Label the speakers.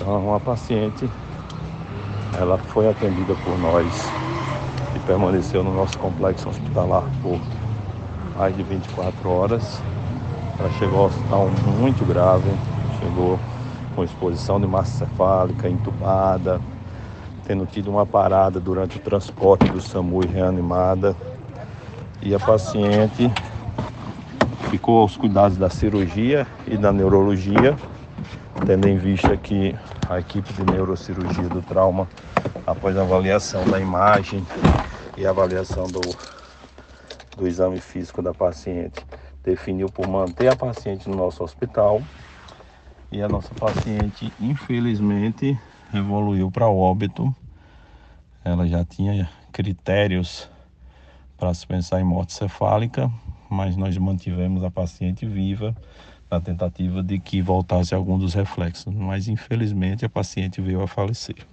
Speaker 1: Então a paciente ela foi atendida por nós e permaneceu no nosso complexo hospitalar por mais de 24 horas. Ela chegou ao hospital muito grave, chegou com exposição de massa cefálica, entubada, tendo tido uma parada durante o transporte do SAMU e reanimada. E a paciente ficou aos cuidados da cirurgia e da neurologia, tendo em vista que a equipe de neurocirurgia do trauma, após a avaliação da imagem e avaliação do, do exame físico da paciente, definiu por manter a paciente no nosso hospital. E a nossa paciente, infelizmente, evoluiu para óbito. Ela já tinha critérios para se pensar em morte cefálica, mas nós mantivemos a paciente viva na tentativa de que voltasse algum dos reflexos. Mas infelizmente a paciente veio a falecer.